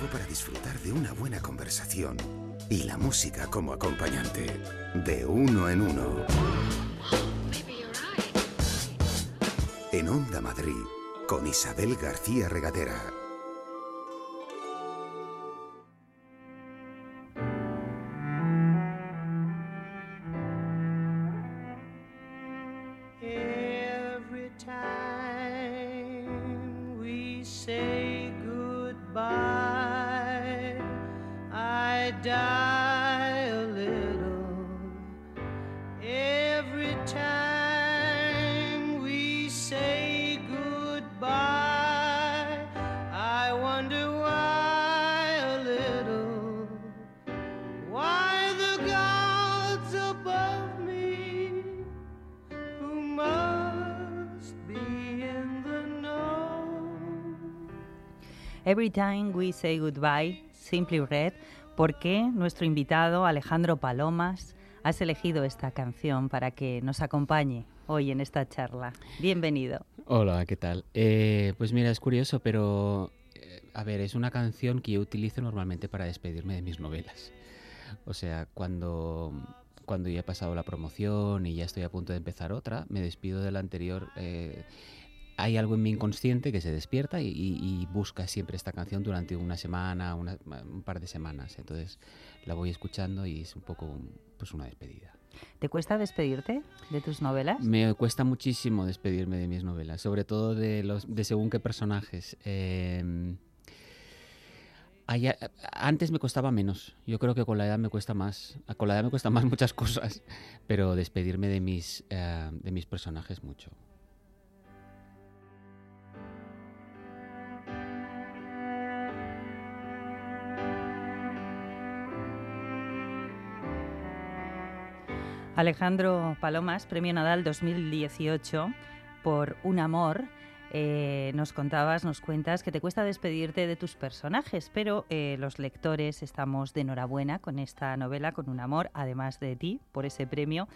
tiempo para disfrutar de una buena conversación y la música como acompañante. De uno en uno. En Onda Madrid, con Isabel García Regadera. Time We Say Goodbye, Simply Red, ¿por qué nuestro invitado Alejandro Palomas has elegido esta canción para que nos acompañe hoy en esta charla? Bienvenido. Hola, ¿qué tal? Eh, pues mira, es curioso, pero eh, a ver, es una canción que yo utilizo normalmente para despedirme de mis novelas. O sea, cuando, cuando ya he pasado la promoción y ya estoy a punto de empezar otra, me despido de la anterior. eh, hay algo en mi inconsciente que se despierta y, y- y busca siempre esta canción durante una semana, una- un par de semanas. Entonces la voy escuchando y es un poco pues una despedida. ¿Te cuesta despedirte de tus novelas? Me cuesta muchísimo despedirme de mis novelas, sobre todo de los de según qué personajes. Eh, hay a- antes me costaba menos. Yo creo que con la edad me cuesta más. Con la edad me cuesta más muchas cosas, pero despedirme de mis eh, de mis personajes mucho. Alejandro Palomas, Premio Nadal 2018 por Un Amor. Eh, nos contabas, nos cuentas que te cuesta despedirte de tus personajes, pero eh, los lectores estamos de enhorabuena con esta novela, con Un Amor, además de ti, por ese premio,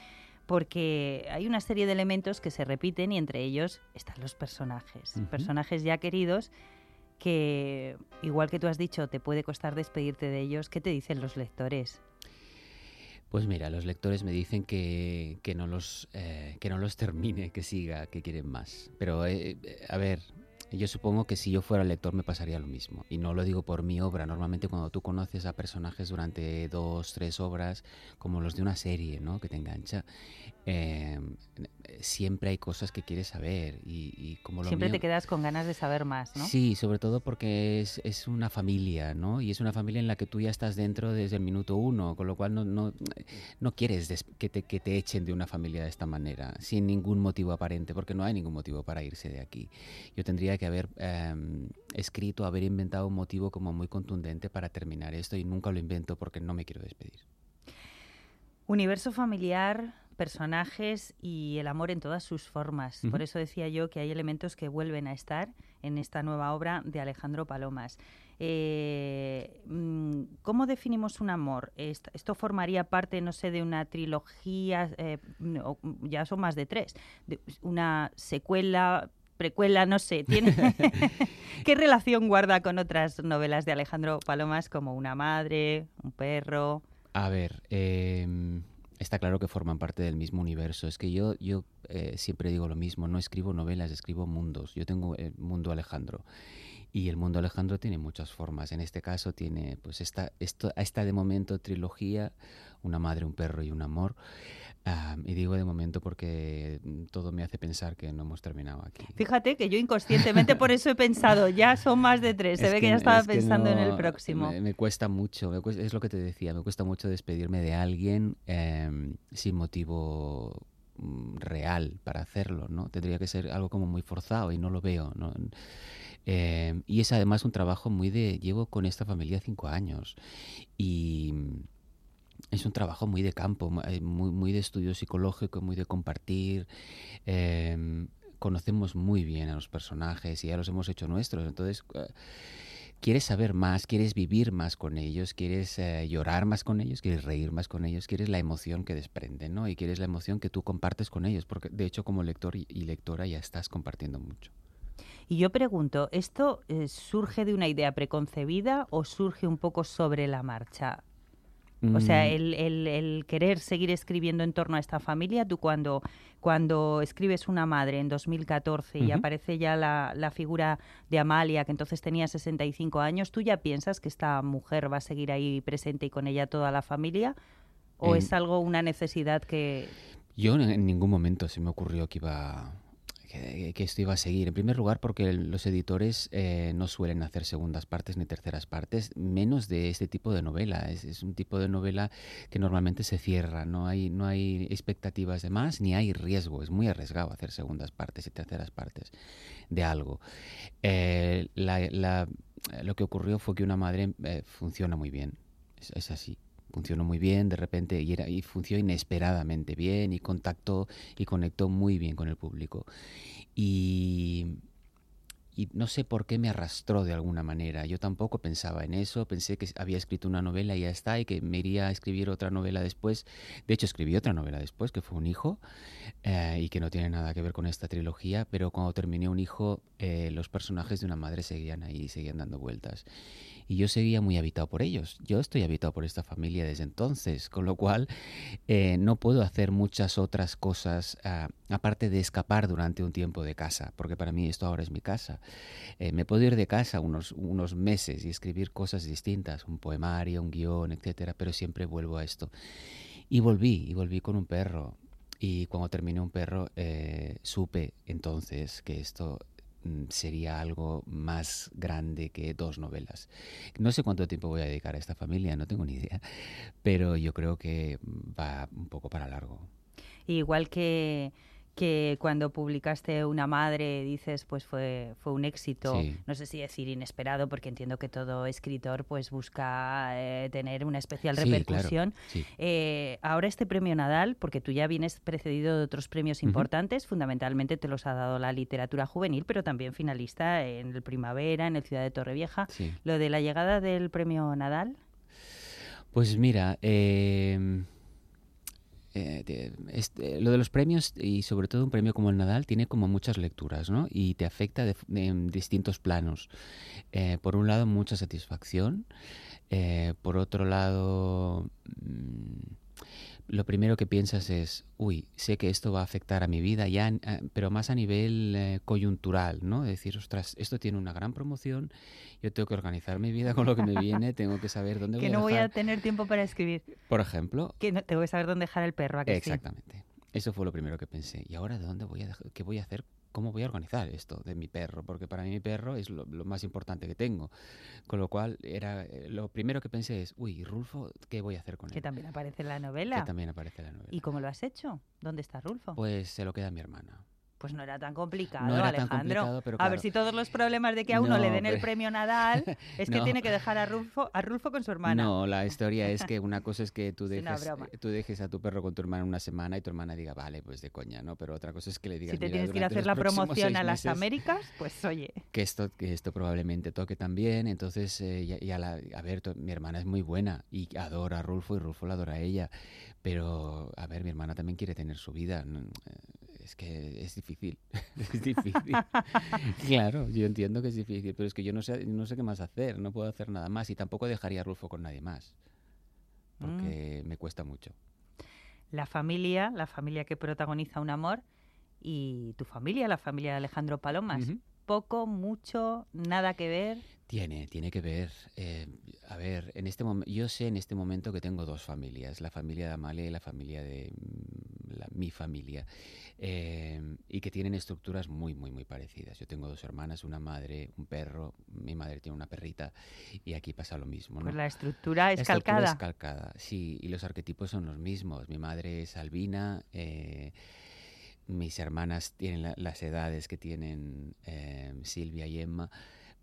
porque hay una serie de elementos que se repiten y entre ellos están los personajes, personajes ya queridos que, igual que tú has dicho, te puede costar despedirte de ellos. ¿Qué te dicen los lectores? Pues mira, los lectores me dicen que, que no, los, eh, que no los termine, que siga, que quieren más. Pero, eh, eh, a ver, yo supongo que si yo fuera lector me pasaría lo mismo. Y no lo digo por mi obra. Normalmente cuando tú conoces a personajes durante dos, tres obras, como los de una serie, ¿no? Que te engancha, eh, siempre hay cosas que quieres saber. Y, y como lo Siempre mío- te quedas con ganas de saber más, ¿no? Sí, sobre todo porque es, es una familia, ¿no? Y es una familia en la que tú ya estás dentro desde el minuto uno, con lo cual no, no, no quieres que, te, que te echen de una familia de esta manera, sin ningún motivo aparente, porque no hay ningún motivo para irse de aquí. Yo tendría que haber em, escrito, haber inventado un motivo como muy contundente para terminar esto y nunca lo invento porque no me quiero despedir. Universo familiar, personajes y el amor en todas sus formas. Por eso decía yo que hay elementos que vuelven a estar en esta nueva obra de Alejandro Palomas. Eh, mm, ¿Cómo definimos un amor? Est- Esto formaría parte, no sé, de una trilogía, eh, no, ya son más de tres, de una secuela, precuela, no sé. ¿tiene ¿Qué relación guarda con otras novelas de Alejandro Palomas como Una madre, un perro? A ver, em, está claro que forman parte del mismo universo. Es que yo, yo eh, siempre digo lo mismo, no escribo novelas, escribo mundos. Yo tengo el mundo Alejandro. Y el mundo Alejandro tiene muchas formas. En este caso tiene, pues, esta, esto, esta de momento trilogía, una madre, un perro y un amor. Ah, y digo de momento porque todo me hace pensar que no hemos terminado aquí. Fíjate que yo inconscientemente por eso he pensado, ya son más de tres, se Es ve que, ya estaba es que pensando en el no, próximo. Me, me cuesta mucho, me cuesta- es lo que te decía, me cuesta mucho despedirme de alguien em, sin motivo mm, real para hacerlo, ¿no? Tendría que ser algo como muy forzado y no lo veo, ¿no? Em, y es además un trabajo muy de... Llevo con esta familia cinco años y mm, es un trabajo muy de campo, eh, muy, muy de estudio psicológico, muy de compartir. em, conocemos muy bien a los personajes y ya los hemos hecho nuestros, entonces... eh, quieres saber más, quieres vivir más con ellos, quieres eh, llorar más con ellos, quieres reír más con ellos, quieres la emoción que desprenden, ¿no? Y quieres la emoción que tú compartes con ellos, porque de hecho como lector y lectora ya estás compartiendo mucho. Y yo pregunto, ¿esto eh, surge de una idea preconcebida o surge un poco sobre la marcha? O sea, Mm, el, el- el querer seguir escribiendo en torno a esta familia, tú cuando, cuando escribes una madre en 2014 y aparece ya la, la figura de Amalia, que entonces tenía 65 años, ¿tú ya piensas que esta mujer va a seguir ahí presente y con ella toda la familia? ¿O es algo, una necesidad que... Yo en ningún momento se me ocurrió que iba que, esto iba a seguir. En primer lugar, porque los editores eh, no suelen hacer segundas partes ni terceras partes, menos de este tipo de novela. Es, un tipo de novela que normalmente se cierra. No hay, no hay expectativas de más ni hay riesgo. Es muy arriesgado hacer segundas partes y terceras partes de algo. Eh, lo que ocurrió fue que una madre eh, funciona muy bien. Es así. Funcionó muy bien de repente y, era, y funcionó inesperadamente bien y contactó y conectó muy bien con el público. Y, no sé por qué me arrastró de alguna manera. Yo tampoco pensaba en eso. Pensé que había escrito una novela y ya está, y que me iría a escribir otra novela después. De hecho, escribí otra novela después, que fue Un hijo, eh, y que no tiene nada que ver con esta trilogía. Pero cuando terminé Un hijo, eh, los personajes de una madre seguían ahí, seguían dando vueltas. Y yo seguía muy habitado por ellos. Yo estoy habitado por esta familia desde entonces, con lo cual eh, no puedo hacer muchas otras cosas ah, aparte de escapar durante un tiempo de casa, porque para mí esto ahora es mi casa. Eh, me puedo ir de casa unos, unos meses y escribir cosas distintas, un poemario, un guion, etcétera, pero siempre vuelvo a esto. Y volví, y volví con un perro. Y cuando terminé un perro, eh, supe entonces que esto sería algo más grande que dos novelas. No sé cuánto tiempo voy a dedicar a esta familia, no tengo ni idea, pero yo creo que va un poco para largo. Igual que, que cuando publicaste Una madre, dices, pues fue, fue un éxito, Sí. no sé si decir inesperado, porque entiendo que todo escritor pues busca eh, tener una especial Sí, claro, repercusión. sí. Eh, ahora este premio Nadal, porque tú ya vienes precedido de otros premios importantes, fundamentalmente te los ha dado la literatura juvenil, pero también finalista en el Primavera, en el Ciudad de Torrevieja. Lo de la llegada del premio Nadal, Pues mira, eh, eh, te- este, lo de los premios y sobre todo un premio como el Nadal tiene como muchas lecturas, ¿no? Y te afecta en distintos planos. Eh, por un lado, mucha satisfacción. eh, por otro lado, mm, lo primero que piensas es, uy, sé que esto va a afectar a mi vida ya, en- a- pero más a nivel eh, coyuntural, ¿no? Decir, ostras, esto tiene una gran promoción, yo tengo que organizar mi vida con lo que me viene, tengo que saber dónde que voy a no voy a dejar, tener tiempo para escribir, por ejemplo, que no, tengo que saber dónde dejar el perro. ¿a que sí? Exactamente. Eso fue lo primero que pensé. ¿Y ahora de dónde voy a dej- qué voy a hacer? ¿Cómo voy a organizar esto de mi perro? Porque para mí mi perro es lo, lo más importante que tengo. Con lo cual, era eh, lo primero que pensé es, uy, ¿y Rulfo, ¿qué voy a hacer con él? Que también aparece en la Que novela. también aparece en la novela. ¿Y cómo lo has hecho? ¿Dónde está Rulfo? Pues se lo queda a mi hermana. Pues no era tan complicado, No era tan Alejandro. complicado, pero A ver si todos los problemas de que a uno le No, den el pero- premio Nadal es que No. tiene que dejar a Rulfo, a Rulfo con su hermana. No, la historia es que una cosa es que tú dejes, tú dejes a tu perro con tu hermana una semana y tu hermana diga, vale, pues de coña, ¿no? Pero otra cosa es que le digas, si te "Mira, tienes que ir a hacer la promoción a las meses- Américas, pues oye. que esto, que esto probablemente toque también. Entonces, eh, ya, ya la- a ver, mi hermana es muy buena y adora a Rulfo y Rulfo la adora a ella. Pero, a ver, mi hermana también quiere tener su vida. no, Es que es difícil. es difícil. claro, yo entiendo que es difícil, pero es que yo no sé, no sé qué más hacer. No puedo hacer nada más y tampoco dejaría a Rulfo con nadie más. Porque me cuesta mucho. La familia, la familia que protagoniza un amor y tu familia, la familia de Alejandro Palomas. Poco, mucho, nada que ver. Tiene, tiene que ver. eh, a ver, en este momento, yo sé en este momento que tengo dos familias, la familia de Amalia y la familia de mm, la- mi familia, eh, y que tienen estructuras muy, muy, muy parecidas. Yo tengo dos hermanas, una madre, un perro, mi madre tiene una perrita, y aquí pasa lo mismo. Pues ¿no? la estructura es La estructura calcada. es calcada, sí, y los arquetipos son los mismos. Mi madre es albina, eh, mis hermanas tienen la- las edades que tienen eh, Silvia y Emma,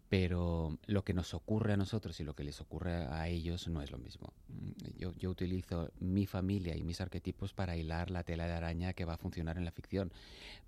pero lo que nos ocurre a nosotros y lo que les ocurre a ellos no es lo mismo. Mm, Yo, yo utilizo mi familia y mis arquetipos para hilar la tela de araña que va a funcionar en la ficción,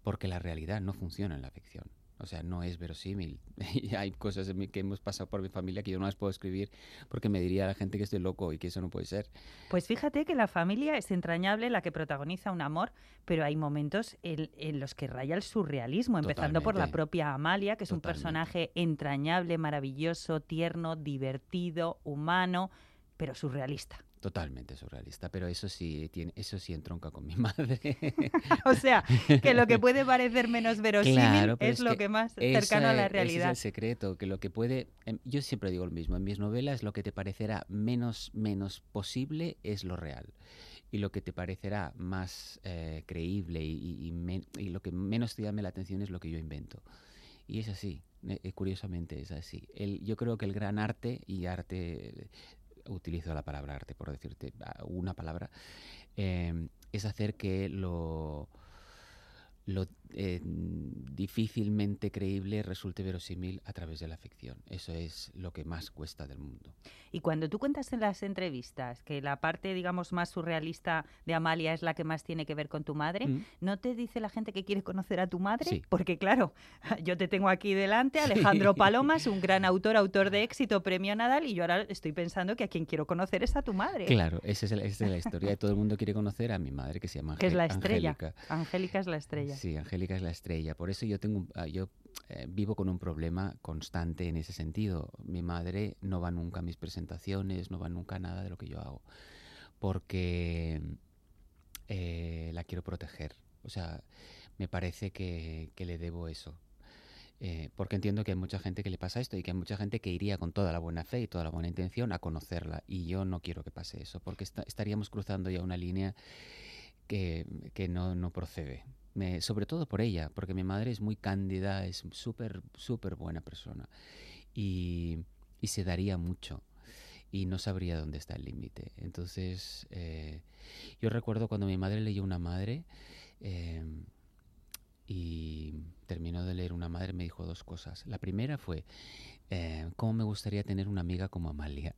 porque la realidad no funciona en la ficción. O sea, no es verosímil. Hay cosas en mi- que hemos pasado por mi familia que yo no las puedo escribir porque me diría la gente que estoy loco y que eso no puede ser. Pues fíjate que la familia es entrañable, la que protagoniza un amor, pero hay momentos en, en los que raya el surrealismo, empezando por la propia Amalia, que es un personaje entrañable, maravilloso, tierno, divertido, humano, pero surrealista. Totalmente surrealista, pero eso sí tiene, eso sí entronca con mi madre. O sea, que lo que puede parecer menos verosímil Claro, es, lo que más cercano a la realidad. Ese es el secreto, que lo que puede... em, Yo siempre digo lo mismo, en mis novelas lo que te parecerá menos, menos posible es lo real. Y lo que te parecerá más eh, creíble y, y- y men- y lo que menos te llame la atención es lo que yo invento. Y es así, eh, eh, curiosamente es así. El, yo creo que el gran arte, y arte, utilizo la palabra arte por decirte ah, una palabra, eh, es hacer que lo, lo eh, difícilmente creíble resulte verosímil a través de la ficción. Eso es lo que más cuesta del mundo. Y cuando tú cuentas en las entrevistas que la parte, digamos, más surrealista de Amalia es la que más tiene que ver con tu madre, Mm. ¿no te dice la gente que quiere conocer a tu madre? Sí. Porque claro, yo te tengo aquí delante, Alejandro Palomas, un gran autor, autor de éxito, premio Nadal, y yo ahora estoy pensando que a quien quiero conocer es a tu madre. Claro, esa es, el- esa es la historia. Todo el mundo quiere conocer a mi madre que se llama Que es la estrella. Angélica. Angélica es la estrella. Sí, Angélica es la estrella. Por eso yo tengo, ah, yo eh, vivo con un problema constante en ese sentido. Mi madre no va nunca a mis presentaciones, no va nunca a nada de lo que yo hago, porque eh, la quiero proteger. O sea, me parece que, que le debo eso. Eh, porque entiendo que hay mucha gente que le pasa esto y que hay mucha gente que iría con toda la buena fe y toda la buena intención a conocerla. Y yo no quiero que pase eso, porque esta- estaríamos cruzando ya una línea que, que no, no procede. Sobre todo por ella, porque mi madre es muy cándida, es súper, súper buena persona y, se daría mucho y no sabría dónde está el límite. Entonces, eh, yo recuerdo cuando mi madre leyó Una Madre eh, y terminó de leer Una Madre, me dijo dos cosas. La primera fue, eh, ¿cómo me gustaría tener una amiga como Amalia?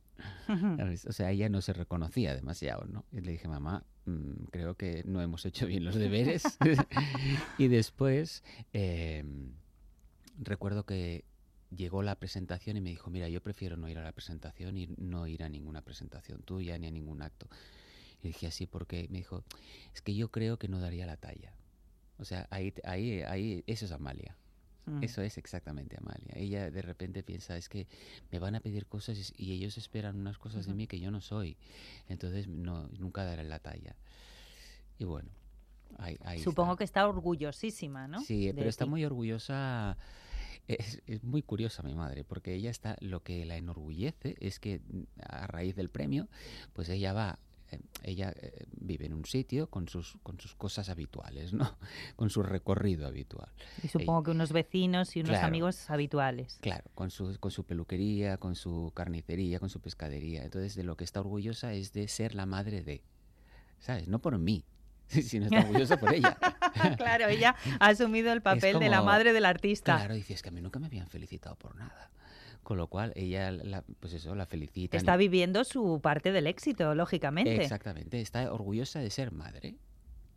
O sea, ella no se reconocía demasiado, ¿no? Y le dije, mamá, mm, creo que no hemos hecho bien los deberes. y después eh, recuerdo que llegó la presentación y me dijo, mira, yo prefiero no ir a la presentación y no ir a ninguna presentación tuya ni a ningún acto. Y dije así porque me dijo, es que yo creo que no daría la talla. O sea, ahí, ahí, ahí, eso es Amalia. Mm. Eso es exactamente Amalia. Ella de repente piensa, es que me van a pedir cosas y- ellos esperan unas cosas de mí que yo no soy. Entonces no, nunca daré la talla. Y bueno, ahí, ahí Supongo está. que está orgullosísima, ¿no? Sí, de pero está muy orgullosa. Es, es muy curiosa mi madre, porque ella está, lo que la enorgullece es que a raíz del premio, pues ella va, eh, ella eh, vive en un sitio con sus, con sus cosas habituales, ¿no? Con su recorrido habitual. Y supongo que unos vecinos y unos Claro. amigos habituales. Claro, con su, con su peluquería, con su carnicería, con su pescadería. Entonces, de lo que está orgullosa es de ser la madre de, ¿sabes? No por mí, sino está orgullosa por ella. claro, ella ha asumido el papel de la como- madre del artista. Claro, dice, es que a mí nunca me habían felicitado por nada. Con lo cual, ella, la- pues eso, la felicita. Está viviendo su parte del éxito, lógicamente. Exactamente, está orgullosa de ser madre,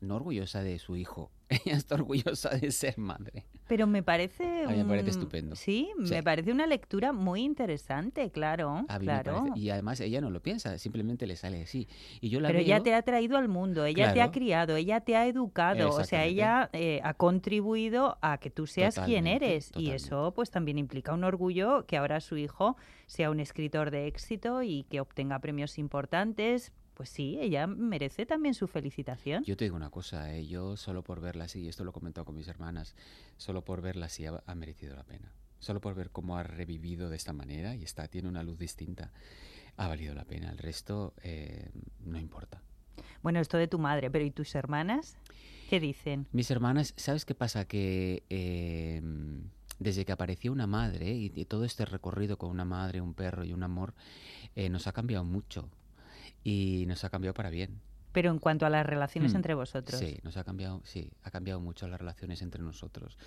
no orgullosa de su hijo. Ella está orgullosa de ser madre. Pero me parece. A mí me parece estupendo. Sí, Sí. me parece una lectura muy interesante, claro. A mí me claro. Y además ella no lo piensa, simplemente le sale así. Y yo la Pero veo, ella te ha traído al mundo, ella te ha criado, ella te ha educado, o sea, ella eh, ha contribuido a que tú seas quien Totalmente, eres. Y eso pues también implica un orgullo que ahora su hijo sea un escritor de éxito y que obtenga premios importantes. Pues sí, ella merece también su felicitación. Yo te digo una cosa, eh, yo solo por verla así, y esto lo he comentado con mis hermanas, solo por verla así ha, ha merecido la pena. Solo por ver cómo ha revivido de esta manera y está, tiene una luz distinta, ha valido la pena. El resto eh, no importa. Bueno, esto de tu madre, pero ¿y tus hermanas? ¿Qué dicen? Mis hermanas, ¿sabes qué pasa? Que eh, desde que apareció una madre y, y todo este recorrido con una madre, un perro y un amor, eh, nos ha cambiado mucho. Y nos ha cambiado para bien. Pero en cuanto a las relaciones Mm, entre vosotros. Sí, nos ha cambiado, sí, ha cambiado mucho las relaciones entre nosotros.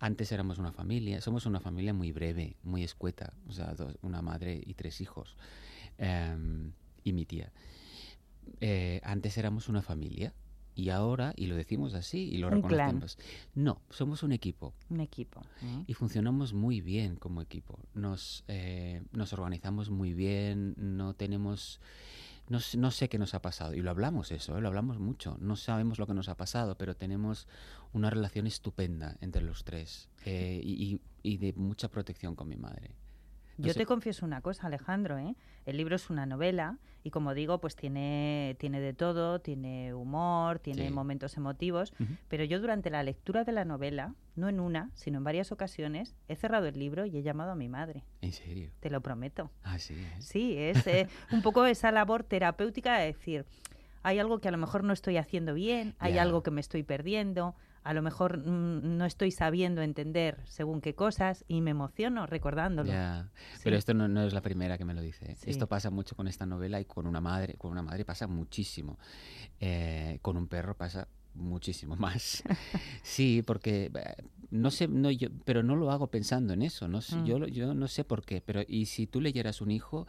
Antes éramos una familia, somos una familia muy breve, muy escueta, o sea, dos- una madre y tres hijos, em, y mi tía. Eh, antes éramos una familia y ahora, y lo decimos así y lo Un clan. reconocemos. No, somos un equipo Un equipo. ¿eh? y funcionamos muy bien como equipo. Nos, eh, nos organizamos muy bien, no tenemos... No, no sé qué nos ha pasado, y lo hablamos eso, ¿eh? lo hablamos mucho. No sabemos lo que nos ha pasado, pero tenemos una relación estupenda entre los tres eh, y de mucha protección con mi madre. Yo te confieso una cosa, Alejandro, ¿eh? El libro es una novela y como digo, pues tiene, tiene de todo, tiene humor, tiene Sí. momentos emotivos, pero yo durante la lectura de la novela, no en una, sino en varias ocasiones, he cerrado el libro y he llamado a mi madre, ¿En serio? te lo prometo. Ah, sí. ¿eh? Sí, es eh, un poco esa labor terapéutica de decir, hay algo que a lo mejor no estoy haciendo bien, hay algo que me estoy perdiendo, a lo mejor mm, no estoy sabiendo entender según qué cosas y me emociono recordándolo. Sí. pero esto no, no es la primera que me lo dice. Sí. Esto pasa mucho con esta novela y con una madre, con una madre pasa muchísimo. Eh, con un perro pasa muchísimo más. sí, porque eh, no sé, no yo, pero no lo hago pensando en eso. No sé, Mm. yo, yo no sé por qué. Pero y si tú leyeras un hijo,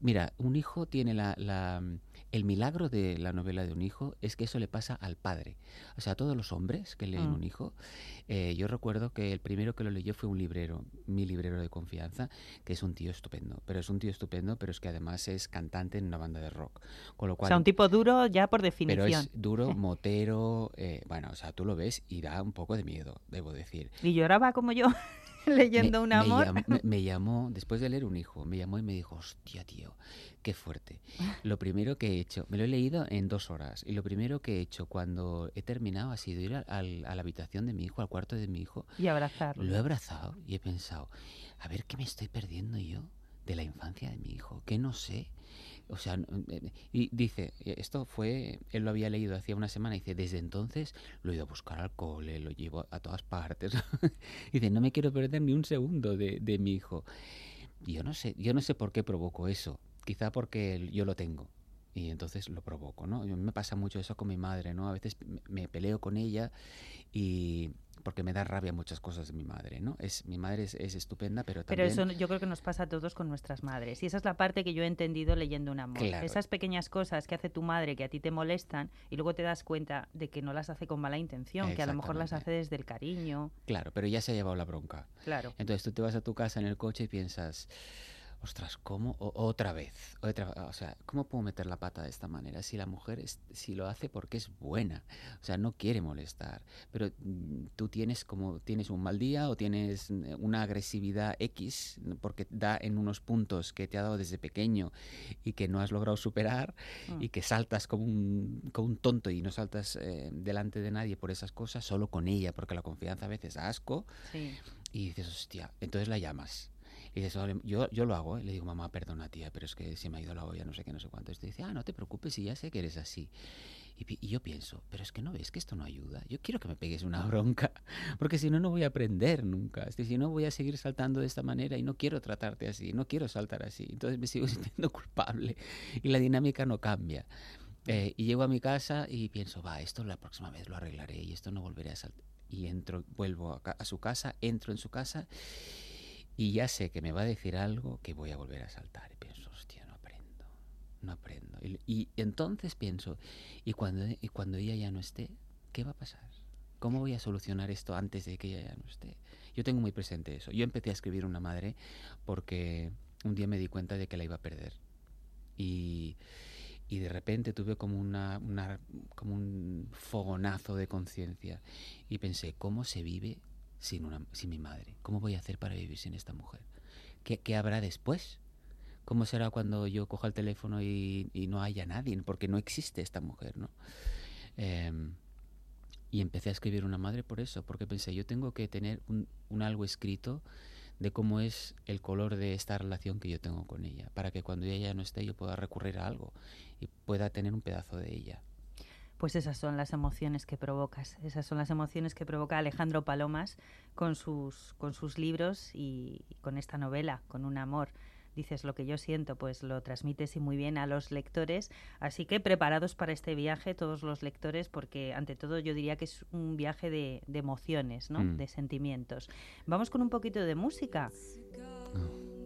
mira, un hijo tiene la, la- el milagro de la novela de un hijo es que eso le pasa al padre. O sea, a todos los hombres que leen Mm. un hijo. eh, yo recuerdo que el primero que lo leyó fue un librero, mi librero de confianza, que es un tío estupendo. Pero es un tío estupendo, pero es que además es cantante en una banda de rock. Con lo O cual, sea, un tipo duro ya por pero definición. es duro, motero, eh, bueno, o sea, tú lo ves y da un poco de miedo, debo decir. Y lloraba como yo leyendo me, un me amor. llam- me- me llamó, después de leer un hijo, me llamó y me dijo, hostia, tío, qué fuerte. Lo primero que he hecho, me lo he leído en dos horas, y lo primero que he hecho cuando he terminado ha sido ir al- al- a la habitación de mi hijo, al cuarto de mi hijo, Y abrazarlo. lo he abrazado y he pensado, a ver qué me estoy perdiendo yo de la infancia de mi hijo, que no sé. O sea, y dice, eh, esto fue, él lo había leído hacía una semana, dice, desde entonces lo he ido a buscar al cole, lo llevo a todas partes. dice, no me quiero perder ni un segundo de, de mi hijo. Y yo no sé, yo no sé por qué provoco eso. Quizá porque yo lo tengo. Y entonces lo provoco, ¿no? Y me pasa mucho eso con mi madre, ¿no? A veces me peleo con ella y porque me da rabia muchas cosas de mi madre, ¿no? Es, mi madre es, es estupenda, pero Pero también... eso no- yo creo que nos pasa a todos con nuestras madres. Y esa es la parte que yo he entendido leyendo un amor. Claro. Esas pequeñas cosas que hace tu madre que a ti te molestan y luego te das cuenta de que no las hace con mala intención, que a lo mejor las hace desde el cariño. Claro, pero ya se ha llevado la bronca. Claro. Entonces tú te vas a tu casa en el coche y piensas, ostras, ¿cómo? O- otra vez. Otra, o sea, ¿cómo puedo meter la pata de esta manera? Si la mujer es- si lo hace porque es buena, o sea, no quiere molestar, pero mm, tú tienes como tienes un mal día o tienes mm, una agresividad X porque da en unos puntos que te ha dado desde pequeño y que no has logrado superar Mm. y que saltas como un, como un tonto y no saltas eh, delante de nadie por esas cosas, solo con ella, porque la confianza a veces da asco Sí. y dices, hostia, entonces la llamas. Y dices, "Vale, yo, yo lo hago, ¿eh?". le digo, mamá, perdona tía, pero es que se me ha ido la olla, no sé qué, no sé cuánto. Y dice, ah, no te preocupes, y ya sé que eres así. Y, y yo pienso, pero es que no ves que esto no ayuda. Yo quiero que me pegues una bronca, porque si no, no voy a aprender nunca. Es si no, voy a seguir saltando de esta manera y no quiero tratarte así, no quiero saltar así. Entonces me sigo sintiendo culpable y la dinámica no cambia. Eh, y llego a mi casa y pienso, va, esto la próxima vez lo arreglaré y esto no volveré a saltar. Y entro, vuelvo a, a su casa, entro en su casa y ya sé que me va a decir algo que voy a volver a saltar. Y pienso, hostia, no aprendo, no aprendo. Y, y entonces pienso, ¿y cuando, ¿y cuando ella ya no esté? ¿Qué va a pasar? ¿Cómo voy a solucionar esto antes de que ella ya no esté? Yo tengo muy presente eso. Yo empecé a escribir una madre porque un día me di cuenta de que la iba a perder. Y, y de repente tuve como, una, una- como un fogonazo de conciencia y pensé, ¿cómo se vive sin, una, sin mi madre? ¿Cómo voy a hacer para vivir sin esta mujer? ¿Qué, qué habrá después? ¿Cómo será cuando yo coja el teléfono y, y no haya nadie? Porque no existe esta mujer, ¿no? Em, y empecé a escribir una madre por eso, porque pensé, yo tengo que tener un, un algo escrito de cómo es el color de esta relación que yo tengo con ella, para que cuando ella no esté yo pueda recurrir a algo y pueda tener un pedazo de ella. Pues esas son las emociones que provocas, esas son las emociones que provoca Alejandro Palomas con sus, con sus libros y, y con esta novela, con un amor. Dices lo que yo siento, pues lo transmites y muy bien a los lectores. Así que preparados para este viaje todos los lectores, porque ante todo yo diría que es un viaje de, de emociones, ¿no? Mm. de sentimientos. Vamos con un poquito de música.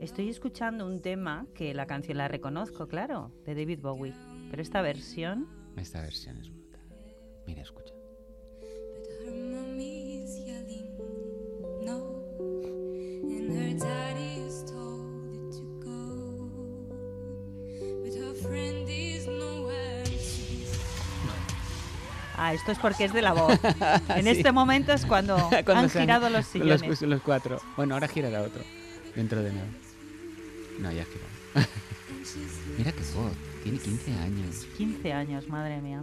Estoy escuchando un tema que la canción la reconozco, claro, de David Bowie, pero esta versión Esta versión es. Mira, escucha. Ah, esto es porque es de la voz. En Sí. este momento es cuando, Cuando han girado los sillones. los cuatro. Bueno, ahora girará otro. Dentro de nada. No, ya ha girado. Mira qué voz. Tiene 15 años. 15 años, madre mía.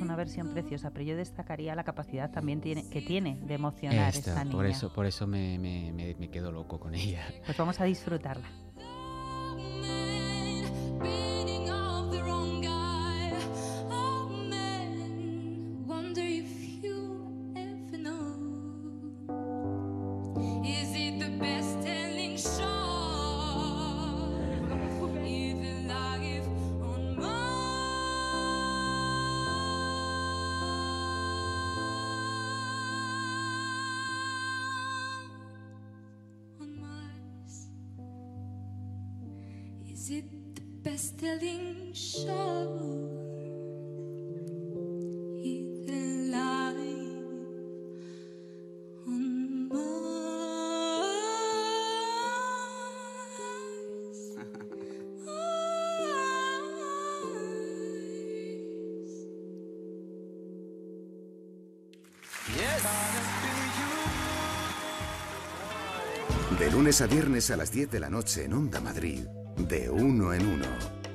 Es una versión preciosa, pero yo destacaría la capacidad también tiene, que tiene de emocionar Esta, esta niña. por eso, por eso me, me, me, me quedo loco con ella. Pues vamos a disfrutarla. Is it the best telling show? Even live on Mars. Mars. De lunes a viernes a las 10 de la noche en Onda Madrid, de uno en uno,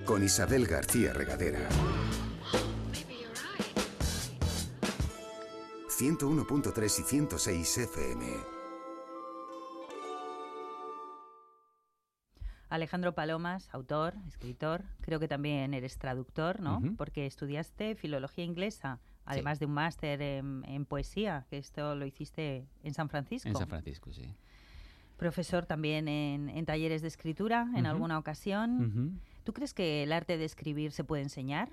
con Isabel García Regadera. 101.3 y 106 FM. Alejandro Palomas, autor, escritor, creo que también eres traductor, ¿no? Porque estudiaste filología inglesa, además de un máster en, en poesía, que esto lo hiciste en San Francisco. En San Francisco, sí. Profesor también en, en talleres de escritura en alguna ocasión. ¿Tú crees que el arte de escribir se puede enseñar?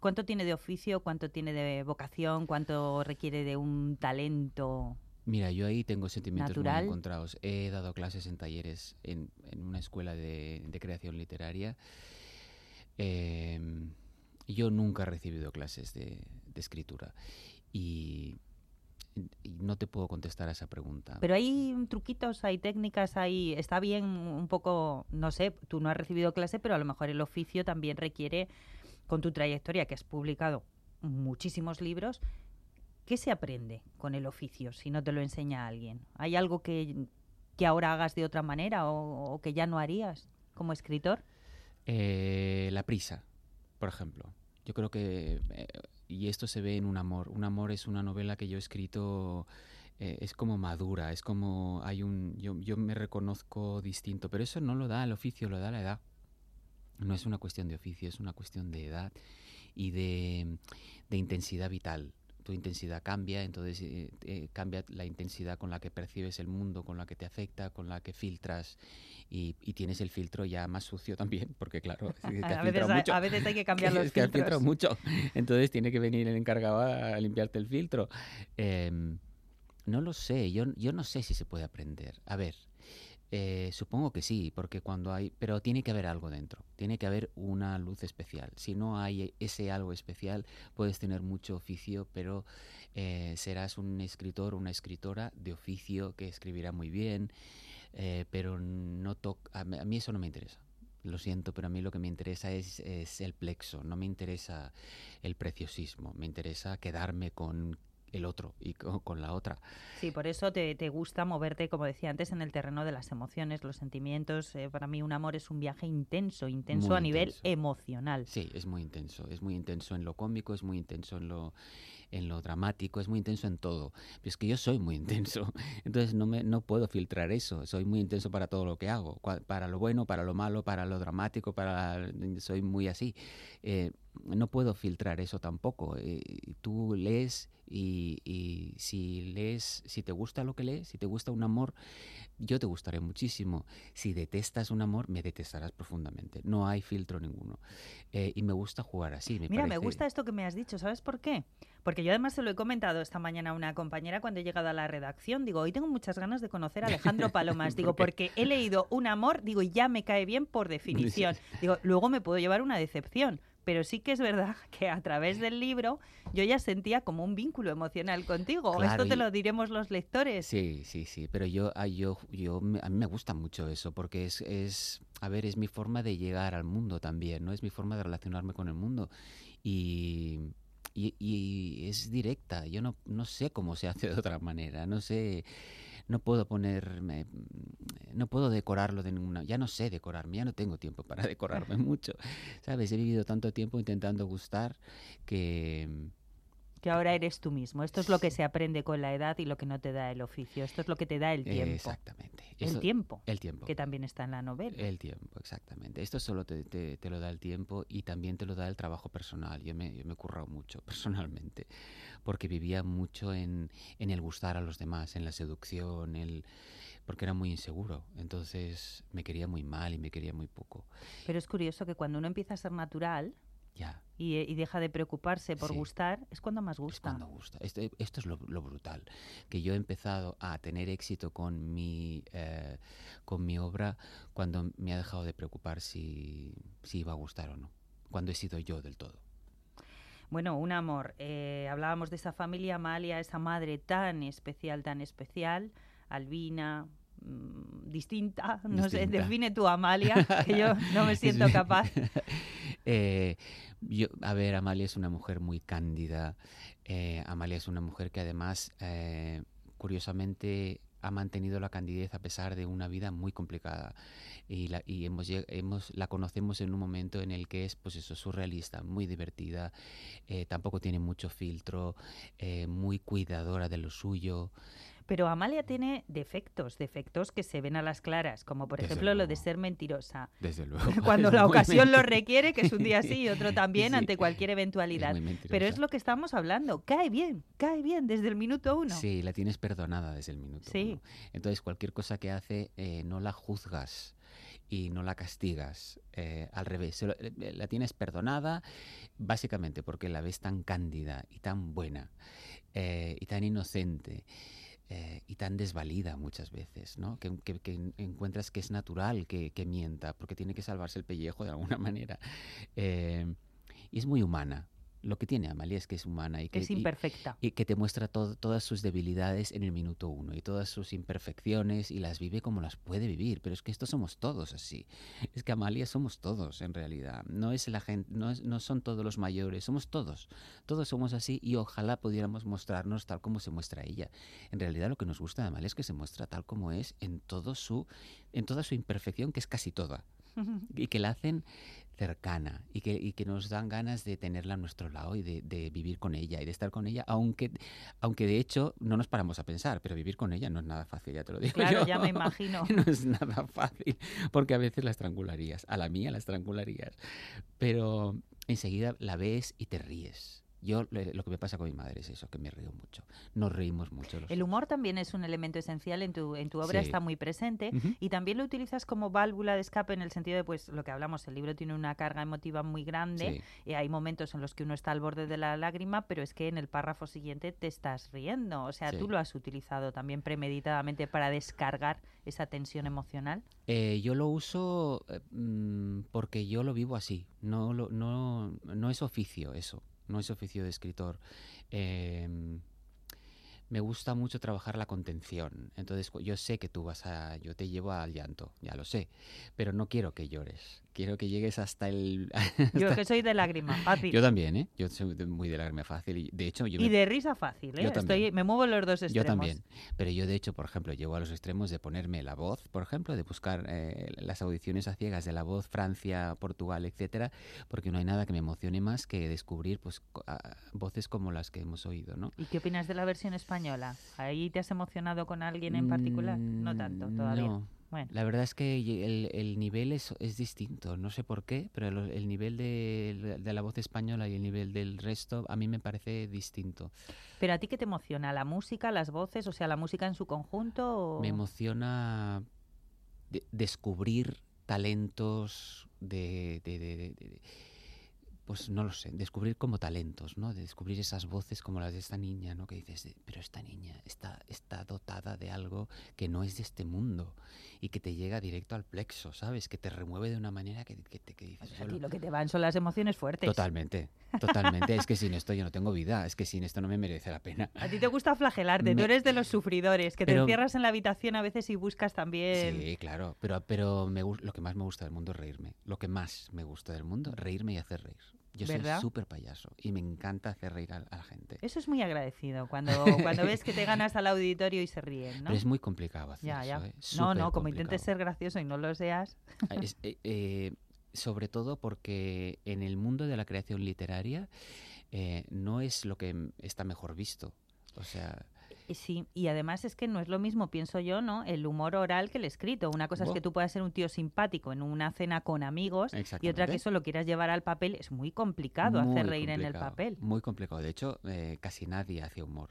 ¿Cuánto tiene de oficio, cuánto tiene de vocación, cuánto requiere de un talento? Mira, yo ahí tengo sentimientos Natural. muy encontrados. He dado clases en talleres en, en una escuela de, de creación literaria. Eh, yo nunca he recibido clases de, de escritura y, y no te puedo contestar a esa pregunta. Pero hay truquitos, hay técnicas, hay está bien un poco, no sé, tú no has recibido clase, pero a lo mejor el oficio también requiere, con tu trayectoria, que has publicado muchísimos libros, ¿qué se aprende con el oficio si no te lo enseña alguien? ¿Hay algo que, que ahora hagas de otra manera o, o que ya no harías como escritor? Eh, la prisa, por ejemplo. Yo creo que, eh, y esto se ve en Un Amor. Un Amor es una novela que yo he escrito, eh, es como madura, es como hay un, yo, me reconozco distinto, pero eso no lo da el oficio, lo da la edad. No es una cuestión de oficio, es una cuestión de edad y de intensidad vital. Tu intensidad cambia, entonces eh, eh, cambia la intensidad con la que percibes el mundo, con la que te afecta, con la que filtras y, y tienes el filtro ya más sucio también, porque claro, A veces, hay- mucho. a veces hay que cambiar los es que has filtros. mucho, entonces tiene que venir el encargado a limpiarte el filtro. Em, no lo sé, yo, yo no sé si se puede aprender. A ver, eh, supongo que sí, porque cuando hay, pero tiene que haber algo dentro, tiene que haber una luz especial. Si no hay ese algo especial, puedes tener mucho oficio, pero eh, serás un escritor, una escritora de oficio que escribirá muy bien, eh, pero no toc- a, mí- a mí eso no me interesa. Lo siento, pero a mí lo que me interesa es, es el plexo, no me interesa el preciosismo, me interesa quedarme con el otro y co- con la otra. Sí, por eso te, te gusta moverte, como decía antes, en el terreno de las emociones, los sentimientos. Eh, para mí un amor es un viaje intenso, intenso Muy a nivel intenso. emocional. Sí, es muy intenso. Es muy intenso en lo cómico, es muy intenso en lo, en lo dramático, es muy intenso en todo. Pero es que yo soy muy intenso. Entonces no, me, no puedo filtrar eso. Soy muy intenso para todo lo que hago. Para lo bueno, para lo malo, para lo dramático, para... Soy muy así. Eh, no puedo filtrar eso tampoco. Eh, tú lees y, y si lees, si te gusta lo que lees, si te gusta un amor, yo te gustaré muchísimo. Si detestas un amor, me detestarás profundamente. No hay filtro ninguno. Eh, y me gusta jugar así. Me Mira, me gusta esto que me has dicho, ¿sabes por qué? Porque yo además se lo he comentado esta mañana a una compañera cuando he llegado a la redacción. Digo, hoy tengo muchas ganas de conocer a Alejandro Palomas. Digo, ¿Por porque he leído un amor, digo, y ya me cae bien por definición. Digo, luego me puedo llevar una decepción. Pero sí que es verdad que a través del libro yo ya sentía como un vínculo emocional contigo. Claro, Esto te lo diremos los lectores. Sí, sí, sí, pero yo, yo, yo, a mí me gusta mucho eso, porque es, es, a ver, es mi forma de llegar al mundo también, ¿no? Es mi forma de relacionarme con el mundo y, y, y es directa, yo no, no sé cómo se hace de otra manera, no sé, no puedo ponerme, no puedo decorarlo de ninguna, ya no sé decorarme, ya no tengo tiempo para decorarme mucho, ¿sabes? He vivido tanto tiempo intentando gustar que... Que ahora eres tú mismo. Esto es lo que se aprende con la edad y lo que no te da el oficio. Esto es lo que te da el tiempo. Exactamente. El Eso- tiempo, El tiempo. que también está en la novela. El tiempo, exactamente. Esto solo te, te- te lo da el tiempo y también te lo da el trabajo personal. Yo me, yo me he currado mucho personalmente, porque vivía mucho en, en el gustar a los demás, en la seducción, el, porque era muy inseguro. Entonces me quería muy mal y me quería muy poco. Pero es curioso que cuando uno empieza a ser natural Ya, y, y deja de preocuparse por Sí. gustar, es cuando más es gusta. cuando gusta. Esto, esto es lo, lo brutal, que yo he empezado a tener éxito con mi, eh, con mi obra cuando me ha dejado de preocupar si, si iba a gustar o no, cuando he sido yo del todo. Bueno, un amor. Eh, hablábamos de esa familia Amalia, esa madre tan especial, tan especial, Albina, mm, distinta, no sé, define tú Amalia, que yo no me siento capaz. Eh, yo, a ver, Amalia es una mujer muy cándida. eh, Amalia es una mujer que además, eh, curiosamente, ha mantenido la candidez a pesar de una vida muy complicada. Y, la, y hemos, hemos, la conocemos en un momento en el que es, pues eso, surrealista, muy divertida, eh, tampoco tiene mucho filtro, eh, muy cuidadora de lo suyo. Pero Amalia tiene defectos, defectos que se ven a las claras, como por Desde ejemplo lo de ser mentirosa. Desde luego. Cuando Es la ocasión lo requiere, que es un día sí y otro también, Sí. ante cualquier eventualidad. Pero es lo que estamos hablando. Cae bien, cae bien desde el minuto uno. Sí, la tienes perdonada desde el minuto Sí. uno. Entonces, cualquier cosa que hace, eh, no la juzgas y no la castigas. eh, al revés, lo- eh, la tienes perdonada básicamente porque la ves tan cándida y tan buena eh, y tan inocente. Eh, y tan desvalida muchas veces, ¿no? Que, que- que en- encuentras que es natural que, que mienta, porque tiene que salvarse el pellejo de alguna manera. Eh, y es muy humana. Lo que tiene Amalia es que es humana y que, es imperfecta. y que te muestra todo- todas sus debilidades en el minuto uno y todas sus imperfecciones y las vive como las puede vivir. Pero es que estos somos todos así. Es que Amalia somos todos en realidad. No es la gente, no, es- no son todos los mayores, somos todos. Todos somos así y ojalá pudiéramos mostrarnos tal como se muestra ella. En realidad lo que nos gusta de Amalia es que se muestra tal como es en todo su, en toda su imperfección, que es casi toda y que la hacen cercana y que, y que nos dan ganas de tenerla a nuestro lado y de, de vivir con ella y de estar con ella, aunque, aunque de hecho no nos paramos a pensar, pero vivir con ella no es nada fácil, ya te lo digo. Claro, yo. ya me imagino. No es nada fácil, porque a veces la estrangularías, a la mía la estrangularías, pero enseguida la ves y te ríes. Yo lo que me pasa con mi madre es eso, que me río mucho. Nos reímos mucho. los El humor también es un elemento esencial en tu, en tu obra, Sí. está muy presente y también lo utilizas como válvula de escape en el sentido de, pues, lo que hablamos, el libro tiene una carga emotiva muy grande Sí. y hay momentos en los que uno está al borde de la lágrima, pero es que en el párrafo siguiente te estás riendo. O sea, Sí. tú lo has utilizado también premeditadamente para descargar esa tensión emocional. Eh, yo lo uso eh, mm, porque yo lo vivo así. No, lo- no, no es oficio eso. No es oficio de escritor. Em, me gusta mucho trabajar la contención. Entonces, yo sé que tú vas a. Yo te llevo al llanto, ya lo sé. Pero no quiero que llores. Quiero que llegues hasta el. Yo que soy de lágrima, fácil. Yo también, ¿eh? Yo soy muy de lágrima fácil. Y de hecho, yo y me- de risa fácil, ¿eh? Yo también. Estoy, me muevo en los dos yo extremos. también. Pero yo, de hecho, por ejemplo, llego a los extremos de ponerme la voz, por ejemplo, de buscar eh, las audiciones a ciegas de la voz Francia, Portugal, etcétera, porque no hay nada que me emocione más que descubrir pues, voces como las que hemos oído, ¿no? ¿Y qué opinas de la versión española? ¿Ahí te has emocionado con alguien en particular? No tanto, todavía. No, Bueno, La verdad es que el, el nivel es, es distinto, no sé por qué, pero el, el nivel de, de la voz española y el nivel del resto a mí me parece distinto. pero a ti qué te emociona, la música, las voces, o sea, la música en su conjunto. o- Me emociona de- descubrir talentos de- pues no lo sé, descubrir como talentos, ¿no? De descubrir esas voces como las de esta niña, ¿no? Que dices, "Eh, pero esta niña está, está dotada de algo que no es de este mundo y que te llega directo al plexo, ¿sabes? Que te remueve de una manera que, que te que dices, O sea, a "Solo- ti lo que te van son las emociones fuertes. Totalmente, totalmente. es que sin esto yo no tengo vida, es que sin esto no me merece la pena. A ti te gusta flagelarte, tú eres de los sufridores, que te encierras en la habitación a veces y buscas también. Sí, claro, pero, pero me, lo que más me gusta del mundo es reírme. Lo que más me gusta del mundo, reírme y hacer reír. Yo ¿Verdad? soy súper payaso y me encanta hacer reír a, a la gente. Eso es muy agradecido cuando, cuando ves que te ganas al auditorio y se ríen, ¿no? Pero es muy complicado hacer ya, ya. eso, ¿eh? No, no, como intentes ser gracioso y no lo seas. Ah, es- eh, eh, sobre todo porque en el mundo de la creación literaria no es lo que está mejor visto. O sea, Sí, y además es que no es lo mismo, pienso yo, ¿no? El humor oral que el escrito. Una cosa es que tú puedas ser un tío simpático en una cena con amigos y otra que eso lo quieras llevar al papel. Es muy complicado muy hacer reír en el papel. Muy complicado. De hecho, eh, casi nadie hace humor.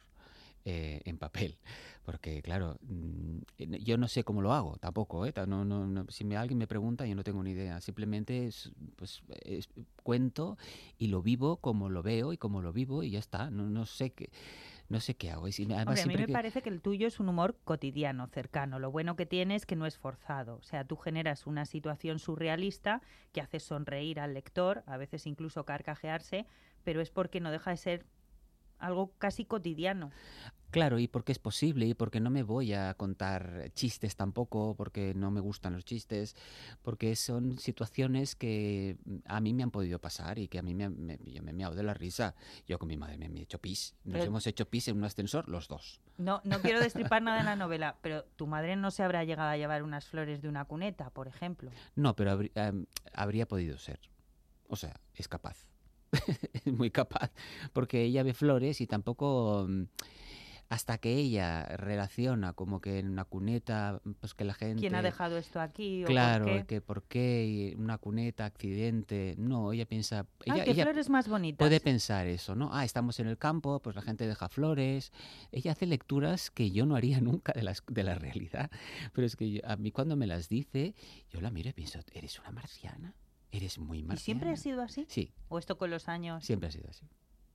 eh, en papel, porque claro, mm, eh, yo no sé cómo lo hago tampoco, ¿eh? No, no, no- si me, alguien me pregunta yo no tengo ni idea, simplemente es, pues, es- cuento y lo vivo como lo veo y como lo vivo y ya está, no, no sé qué, no sé qué hago. Y si- además Hombre, a mí me que- parece que el tuyo es un humor cotidiano, cercano. Lo bueno que tiene es que no es forzado. O sea, tú generas una situación surrealista que hace sonreír al lector, a veces incluso carcajearse, pero es porque no deja de ser algo casi cotidiano. Claro, y porque es posible, y porque no me voy a contar chistes tampoco, porque no me gustan los chistes, porque son situaciones que a mí me han podido pasar y que a mí me, me- yo me he meado de la risa. Yo con mi madre me, he hecho pis. Nos Pero- hemos hecho pis en un ascensor los dos. No, no quiero destripar nada en la novela, pero tu madre no se habrá llegado a llevar unas flores de una cuneta, por ejemplo. No, pero habrí- habría podido ser. O sea, es capaz. es muy capaz. Porque ella ve flores y tampoco... mm, Hasta que ella relaciona como que en una cuneta, pues que la gente... ¿Quién ha dejado esto aquí? o por Claro, qué? que por qué y una cuneta, accidente. No, ella piensa. Ay, Ella, qué ella flores más bonitas. puede pensar eso, ¿no? Ah, estamos en el campo, pues la gente deja flores. Ella hace lecturas que yo no haría nunca de, las, de la realidad. Pero es que yo- a mí cuando me las dice, yo la miro y pienso, ¿eres una marciana? ¿Eres muy ¿Y marciana? siempre ha sido así? Sí, ¿O esto con los años? siempre ha sido así.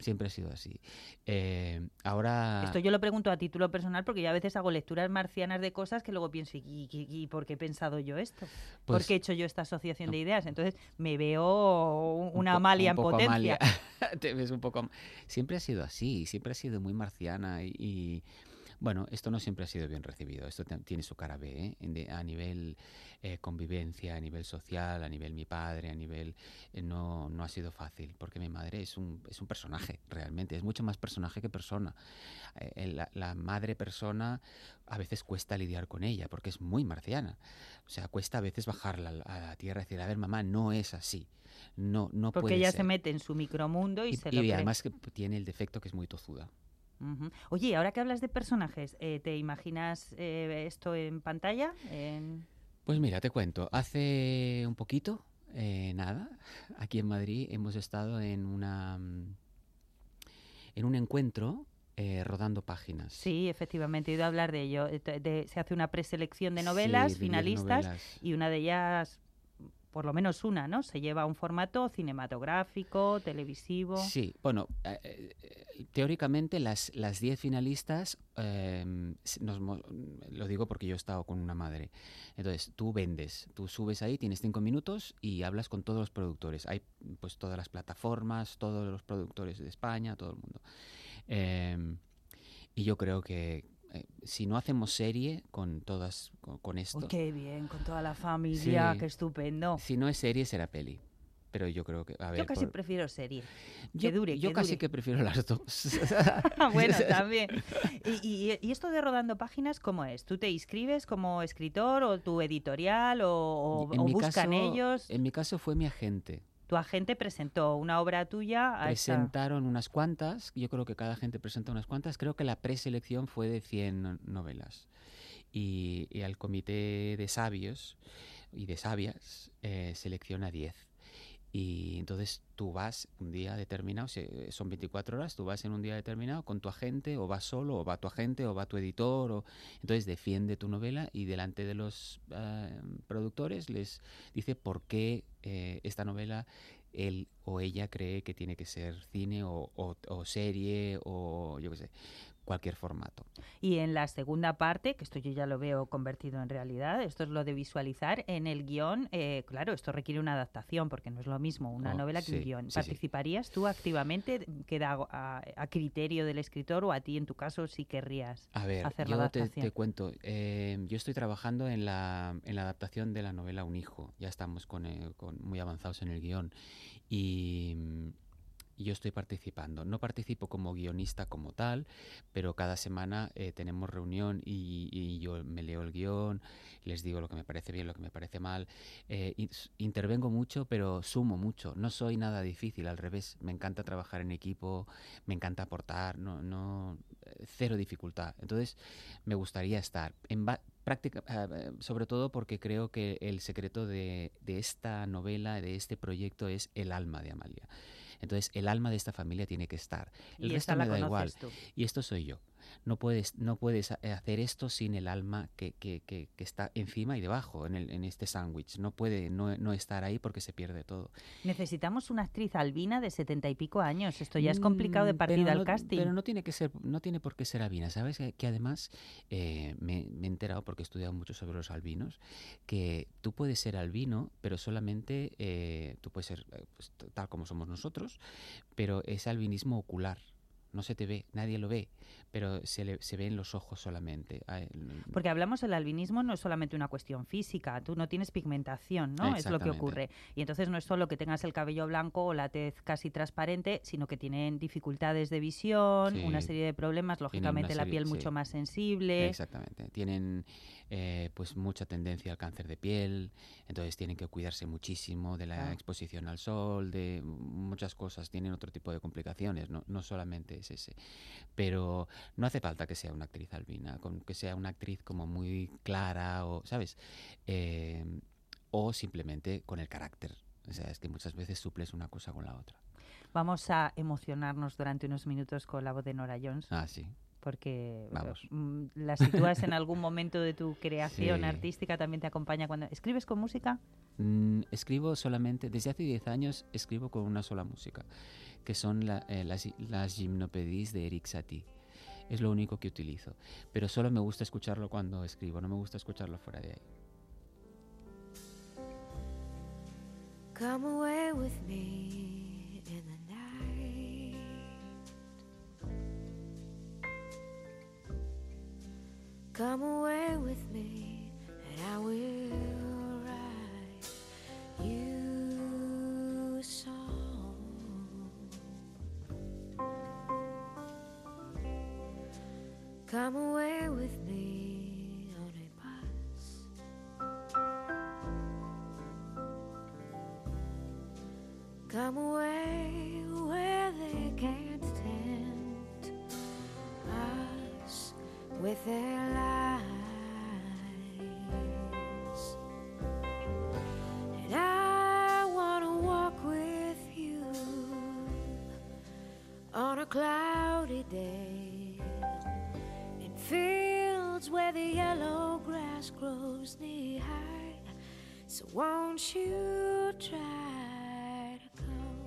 Siempre ha sido así. Eh, ahora. Esto yo lo pregunto a título personal porque yo a veces hago lecturas marcianas de cosas que luego pienso, ¿y, y- y por qué he pensado yo esto? ¿Por pues, qué he hecho yo esta asociación de ideas? Entonces me veo un- un una po- Amalia un en potencia. Amalia. Te ves un poco. Siempre ha sido así, siempre ha sido muy marciana y, bueno, esto no siempre ha sido bien recibido. Esto tiene su cara B, ¿eh? A nivel eh, convivencia, a nivel social, a nivel mi padre, a nivel eh, no, no ha sido fácil porque mi madre es un, es un personaje realmente, es mucho más personaje que persona. Eh, la, la madre persona a veces cuesta lidiar con ella porque es muy marciana. O sea, cuesta a veces bajarla a la- tierra y decir, a ver, mamá, no es así. No, no Porque puede ella ser". se mete en su micromundo y, Y, se y lo cree. además que tiene el defecto que es muy tozuda. Ujú. Oye, ahora que hablas de personajes, eh, ¿te imaginas eh, esto en pantalla? En- Pues mira, te cuento. Hace un poquito, eh, nada, aquí en Madrid hemos estado en una mm, en un encuentro eh, rodando páginas. Sí, efectivamente, he oído hablar de ello. De- se hace una preselección de novelas finalistas novelas. y una de ellas, por lo menos una, ¿no? Se lleva un formato cinematográfico, televisivo. Sí, bueno, eh, eh, teóricamente las, las 10 finalistas, eh, lo digo porque yo he estado con una madre. Entonces, tú vendes, tú subes ahí, tienes 5 minutos y hablas con todos los productores. Hay pues todas las plataformas, todos los productores de España, todo el mundo. Eh, y yo creo que eh, si no hacemos serie con todas, con, con esto, Uy, qué bien, con toda la familia, Sí. qué estupendo. si no es serie será peli. Pero yo creo que, a ver, Yo casi por- prefiero serie. yo, que dure, yo que casi dure. que prefiero las dos. bueno, también. Y, y- y esto de rodando páginas, ¿cómo es? ¿Tú te inscribes como escritor o tu editorial o, o- En o buscan caso- ellos? En mi caso fue mi agente. Tu agente presentó una obra tuya Presentaron unas cuantas, yo creo que cada gente presenta unas cuantas, creo que la preselección fue de 100 no- novelas. y, y el comité de sabios y de sabias eh, selecciona 10. Y entonces tú vas un día determinado, se- son 24 horas, tú vas en un día determinado con tu agente, o vas solo, o va tu agente, o va tu editor, o entonces defiende tu novela y delante de los eh, productores les dice por qué eh, esta novela él o ella cree que tiene que ser cine o, o- o serie o yo qué sé, cualquier formato. Y en la segunda parte, que esto yo ya lo veo convertido en realidad, esto es lo de visualizar en el guion, eh, claro, esto requiere una adaptación porque no es lo mismo una Oh, novela que un sí, guion. sí, sí. ¿Participarías tú activamente? ¿Queda a, a criterio del escritor o a ti en tu caso sí querrías? A ver, hacer la yo te, adaptación. te cuento, eh, yo estoy trabajando en la, en la adaptación de la novela Un hijo, ya estamos con, eh, con- muy avanzados en el guion y yo estoy participando. No participo como guionista como tal, pero cada semana eh, tenemos reunión y, yo me leo el guion, les digo lo que me parece bien, lo que me parece mal. Eh, intervengo mucho, pero sumo mucho. No soy nada difícil, al revés. Me encanta trabajar en equipo, me encanta aportar, no, no eh, cero dificultad. Entonces, me gustaría estar en práctica, sobre todo porque creo que el secreto de esta novela, de este proyecto, es el alma de Amalia. Entonces, el alma de esta familia tiene que estar. El y resto la me da igual. tú. Y esto soy yo. No puedes, no puedes ha- hacer esto sin el alma que, que- que- que está encima y debajo, en, el- en este sándwich. No puede no, no estar ahí porque se pierde todo. Necesitamos una actriz albina de setenta y pico años. Esto ya es complicado de Mm, partida pero al no- casting. Pero no tiene que ser, no tiene por qué ser albina. Sabes que, además eh, me, me he enterado porque he estudiado mucho sobre los albinos que tú puedes ser albino, pero solamente eh, tú puedes ser eh, pues, tal como somos nosotros, pero es albinismo ocular. No se te ve, nadie lo ve, pero se, le, se ve en los ojos solamente. Porque hablamos del albinismo no es solamente una cuestión física, tú no tienes pigmentación, ¿no? Es lo que ocurre. Y entonces no es solo que tengas el cabello blanco o la tez casi transparente, sino que tienen dificultades de visión, una serie de problemas, lógicamente la piel sí. mucho más sensible. Exactamente. Tienen eh, pues mucha tendencia al cáncer de piel, entonces tienen que cuidarse muchísimo de la Claro. exposición al sol, de muchas cosas. Tienen otro tipo de complicaciones, no, no solamente es ese. Pero no hace falta que sea una actriz albina, con que sea una actriz como muy clara o, ¿sabes? Eh, o simplemente con el carácter. O sea, es que muchas veces suples una cosa con la otra. Vamos a emocionarnos durante unos minutos con la voz de Nora Jones, Ah, sí. porque Vamos. mm, la sitúas en algún momento de tu creación Sí. artística, también te acompaña cuando... ¿Escribes con música? Mm, escribo solamente, desde hace 10 años escribo con una sola música, que son la- eh, las, las de Eric Satie. Es lo único que utilizo, pero solo me gusta escucharlo cuando escribo, no me gusta escucharlo fuera de ahí. Come away with me in the night. Come away with me, and I will write you a Come away with me on a bus. Come away where they can't tempt us with their lies. And I want to walk with you on a cloudy day where the yellow grass grows knee high. So won't you try to come,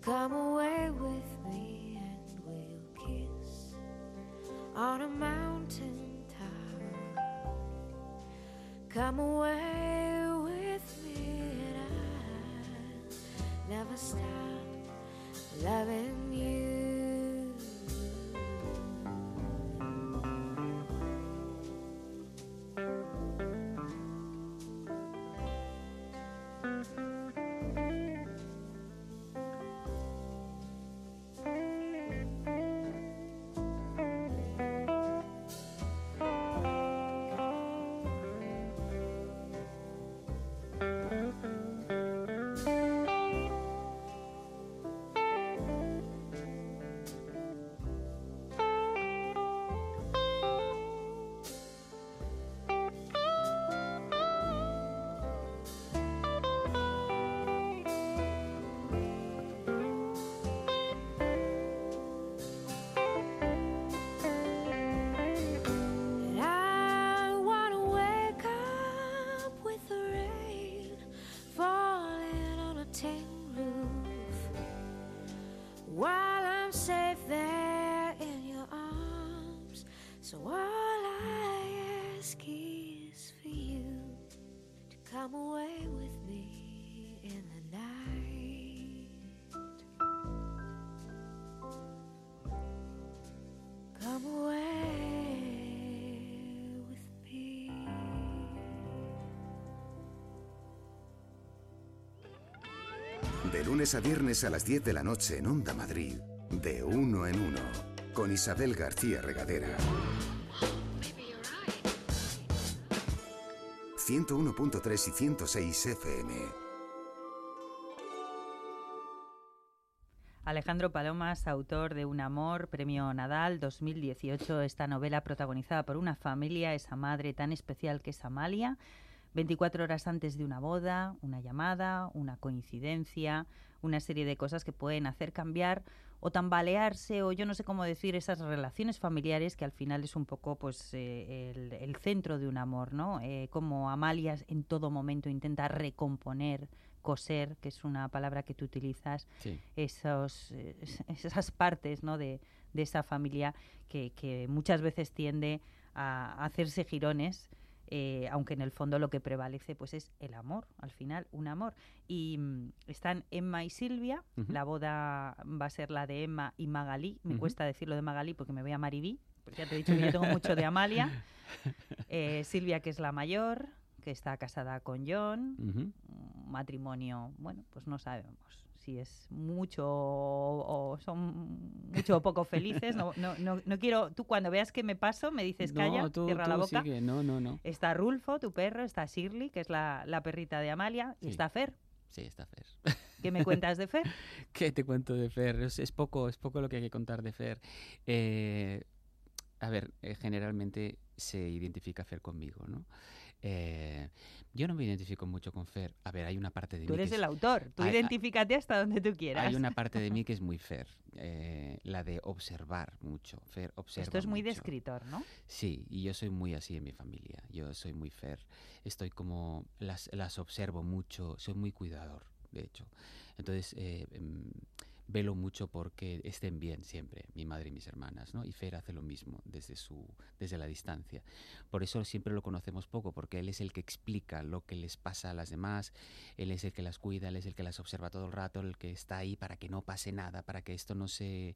come away with me and we'll kiss on a mountain top. Come away with me and I'll never stop loving you. De lunes a viernes a las 10 de la noche en Onda Madrid, de uno en uno, con Isabel García Regadera. 101.3 y 106 FM. Alejandro Palomas, autor de Un amor, Premio Nadal 2018, esta novela protagonizada por una familia, esa madre tan especial que es Amalia, 24 horas antes de una boda, una llamada, una coincidencia, una serie de cosas que pueden hacer cambiar o tambalearse o yo no sé cómo decir esas relaciones familiares que al final es un poco pues eh, el, el centro de un amor, ¿no? Eh, como Amalia en todo momento intenta recomponer, coser, que es una palabra que tú utilizas, Sí. esos, eh, es- esas partes ¿no? de, de esa familia que, que muchas veces tiende a hacerse girones, eh, aunque en el fondo lo que prevalece pues es el amor, al final, un amor. Y mm, están Emma y Silvia, la boda va a ser la de Emma y Magalí, me cuesta decirlo de Magalí porque me voy a Maribí, porque ya te he dicho que yo tengo mucho de Amalia. Eh, Silvia, que es la mayor, que está casada con John, un matrimonio, bueno, pues no sabemos si es mucho o, o son mucho o poco felices. No, no, no, no quiero, tú cuando veas que me paso me dices calla, tú, cierra la boca. sigue. No, no, no. Está Rulfo, tu perro, está Shirley, que es la, la perrita de Amalia, y está Fer. Sí, está Fer. ¿Qué me cuentas de Fer? ¿Qué te cuento de Fer? Es, es poco, es poco lo que hay que contar de Fer. Eh, a ver, eh, generalmente se identifica Fer conmigo, ¿no? Eh, yo no me identifico mucho con Fer. A ver, hay una parte de Tú mí eres que el es, autor, tú Hay- identifícate hasta donde tú quieras. hay una parte de mí que es muy Fer, eh, la de observar mucho. Fer observa Esto es muy de mucho. escritor, ¿no? Sí, y yo soy muy así en mi familia. Yo soy muy fer. Estoy como, las, las observo mucho, soy muy cuidador, de hecho. Entonces, eh, em, velo mucho porque estén bien siempre, mi madre y mis hermanas, ¿no? Y Fer hace lo mismo desde, su, desde la distancia. Por eso siempre lo conocemos poco, porque él es el que explica lo que les pasa a las demás, él es el que las cuida, él es el que las observa todo el rato, el que está ahí para que no pase nada, para que esto no se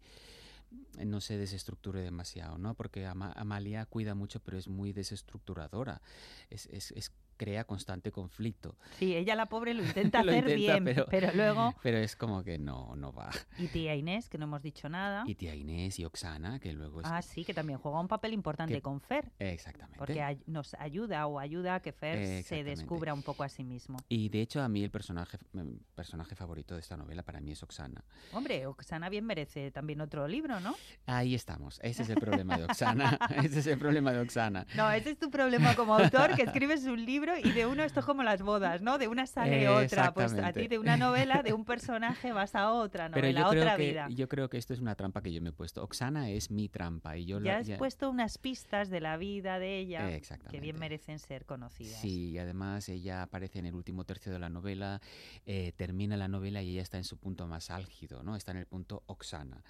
no se desestructure demasiado, ¿no? Porque Ama- Amalia cuida mucho, pero es muy desestructuradora. Es, es- es- crea constante conflicto. Sí, ella la pobre lo intenta Lo hacer intenta, bien, pero- pero... luego... Pero es como que no, no va. Y tía Inés, que no hemos dicho nada. Y tía Inés y Oxana, que luego es... Ah, sí, que también juega un papel importante que- con Fer. Exactamente. Porque ay- nos ayuda o ayuda a que Fer se descubra un poco a sí mismo. Y de hecho a mí el personaje, mm, personaje favorito de esta novela para mí es Oxana. Hombre, Oxana bien merece también otro libro, ¿no? Ahí estamos. Ese es el problema de Oxana. Ese es el problema de Oxana. No, ese es tu problema como autor, que escribes un libro y de uno esto es como las bodas, ¿no? De una sale otra. Pues a ti de una novela, de un personaje vas a otra Pero novela, yo a creo, otra que, vida. yo creo que esto es una trampa que yo me he puesto. Oxana es mi trampa y yo Ya has puesto unas pistas de la vida de ella que bien merecen ser conocidas. Sí, y además ella aparece en el último tercio de la novela, eh, termina la novela y ella está en su punto más álgido, ¿no? Está en el punto Oxana.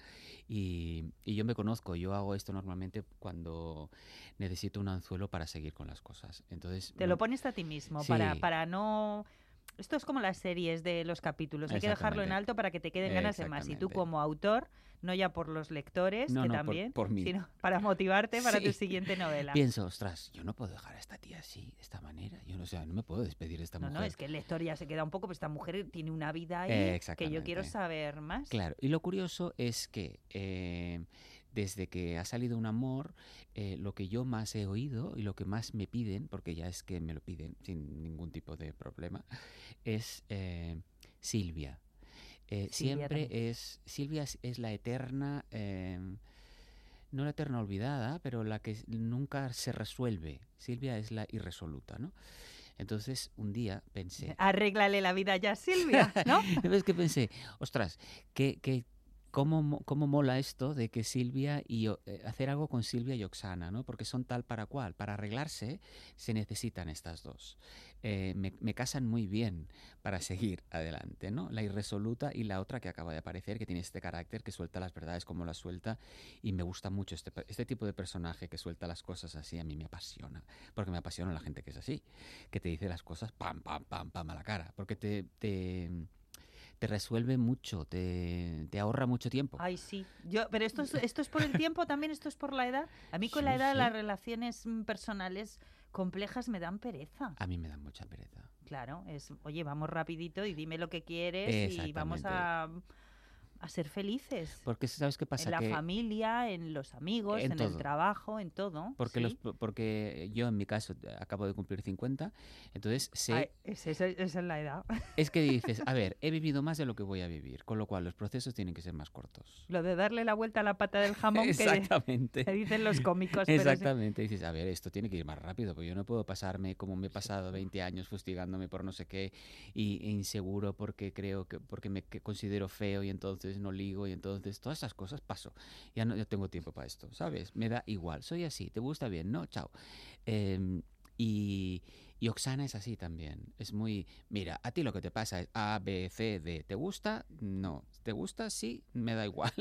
Y, y yo me conozco, yo hago esto normalmente cuando necesito un anzuelo para seguir con las cosas. Entonces, Te no- lo pones a ti mismo para, Sí. para no... Esto es como las series de los capítulos, hay que dejarlo en alto para que te queden ganas de más. Y tú como autor, no ya por los lectores, No, que no, por- también, por mí. sino para motivarte para tu Sí. siguiente novela. Pienso, ostras, yo no puedo dejar a esta tía así, de esta manera. Yo no, o sea, no me puedo despedir de esta No, mujer. no, es que el lector ya se queda un poco, pues esta mujer tiene una vida ahí que yo quiero saber más. Claro, y lo curioso es que eh, desde que ha salido un amor, eh, lo que yo más he oído y lo que más me piden, porque ya es que me lo piden sin ningún tipo de problema, es eh, Silvia. Eh, Silvia siempre también. es, Silvia es, es la eterna, no la eterna olvidada, pero la que nunca se resuelve. Silvia es la irresoluta, ¿no? Entonces, un día pensé, Arréglale la vida ya, Silvia, ¿no? ¿Sabes qué pensé? Ostras, qué, qué cómo, mo- cómo mola esto de que Silvia y eh, hacer algo con Silvia y Oxana, ¿no? Porque son tal para cual. Para arreglarse se necesitan estas dos. Eh, me, casan muy bien para seguir adelante, ¿no? La irresoluta y la otra que acaba de aparecer, que tiene este carácter, que suelta las verdades como las suelta, y me gusta mucho este, este tipo de personaje que suelta las cosas así, a mí me apasiona, porque me apasiona la gente que es así, que te dice las cosas pam, pam, pam, pam a la cara, porque te te resuelve mucho, te, te ahorra mucho tiempo. Ay, sí. Yo, pero esto es, esto es por el tiempo, también esto es por la edad. A mí con Sí, la edad sí. las relaciones mm, personales complejas me dan pereza. A mí me da mucha pereza. Claro, es, oye, vamos rapidito y dime lo que quieres y vamos a, a ser felices. Porque ¿sabes qué pasa? en la que familia, en los amigos, En en, el trabajo, en todo. porque, sí. los, porque yo en mi caso acabo de cumplir 50, entonces sé, Ay, esa, esa es la edad. es que dices, a ver, he vivido más de lo que voy a vivir, con lo cual los procesos tienen que ser más cortos. Lo de darle la vuelta a la pata del jamón Exactamente. que dicen los cómicos. pero. Exactamente, dices, a ver, esto tiene que ir más rápido, porque yo no puedo pasarme como me he pasado 20 años fustigándome por no sé qué y e inseguro porque creo que porque me que considero feo y entonces no ligo y entonces todas esas cosas paso. Ya no, no tengo tiempo para esto, ¿sabes? Me da igual, soy así, ¿te gusta bien? No, chao. Em, y, y Oxana es así también. Es muy, mira, a ti lo que te pasa es A, B, C, D. ¿Te gusta? No. ¿Te gusta? Sí, me da igual.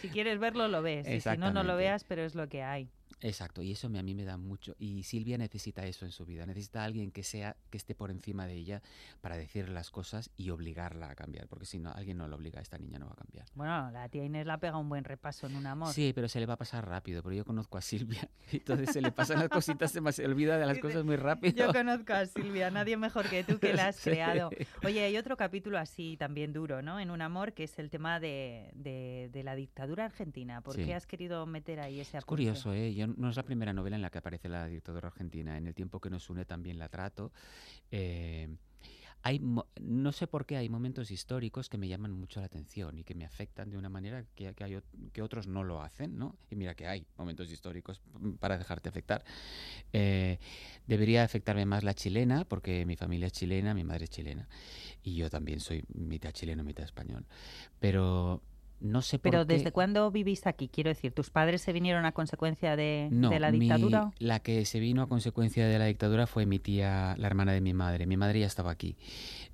Si quieres verlo, lo ves. Y si no, no lo veas, pero es lo que hay. Exacto, y eso me- a mí me da mucho. Y Silvia necesita eso en su vida, necesita a alguien que sea, que esté por encima de ella para decirle las cosas y obligarla a cambiar, porque si no, alguien no la obliga, esta niña no va a cambiar. Bueno, la tía Inés la pega un buen repaso en un amor. Sí, pero se le va a pasar rápido, porque yo conozco a Silvia, y entonces se le pasan las cositas, se, olvida de las cosas muy rápido. Yo conozco a Silvia, nadie mejor que tú que la has Sí. creado. Oye, hay otro capítulo así también duro, ¿no? En un amor, que es el tema de, de- de la dictadura argentina. ¿Por Sí. qué has querido meter ahí ese Es curioso, ¿eh? Yo, no es la primera novela en la que aparece la dictadura argentina. En el tiempo que nos une también la trato. Eh, hay, no sé por qué hay momentos históricos que me llaman mucho la atención y que me afectan de una manera que, que, hay que otros no lo hacen, ¿no? Y mira que hay momentos históricos mm, para dejarte afectar. Eh, debería afectarme más la chilena, porque mi familia es chilena, mi madre es chilena, y yo también soy mitad chileno, mitad español. Pero no sé por Pero qué... ¿desde cuándo vivís aquí? Quiero decir, ¿tus padres se vinieron a consecuencia de, No, de la mi- dictadura? la que se vino a consecuencia de la dictadura fue mi tía, la hermana de mi madre. Mi madre ya estaba aquí.